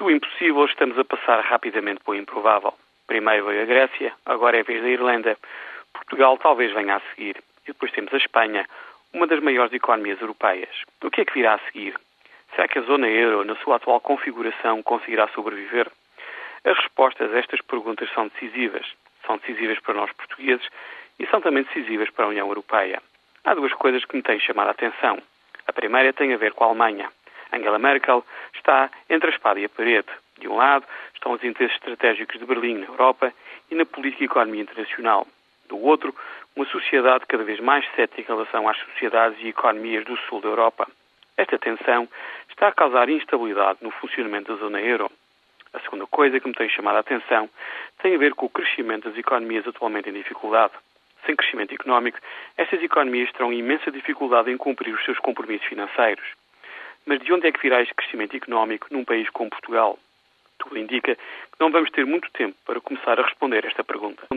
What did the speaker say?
Do impossível estamos a passar rapidamente para o improvável. Primeiro veio a Grécia, agora é a vez da Irlanda. Portugal talvez venha a seguir. E depois temos a Espanha, uma das maiores economias europeias. O que é que virá a seguir? Será que a zona euro, na sua atual configuração, conseguirá sobreviver? As respostas a estas perguntas são decisivas. São decisivas para nós portugueses e são também decisivas para a União Europeia. Há duas coisas que me têm chamado a atenção. A primeira tem a ver com a Alemanha. Angela Merkel está entre a espada e a parede. De um lado estão os interesses estratégicos de Berlim na Europa e na política e economia internacional. Do outro, uma sociedade cada vez mais cética em relação às sociedades e economias do sul da Europa. Esta tensão está a causar instabilidade no funcionamento da zona euro. A segunda coisa que me tem chamado a atenção tem a ver com o crescimento das economias atualmente em dificuldade. Sem crescimento económico, estas economias terão imensa dificuldade em cumprir os seus compromissos financeiros. Mas de onde é que virá este crescimento económico num país como Portugal? Tudo indica que não vamos ter muito tempo para começar a responder esta pergunta.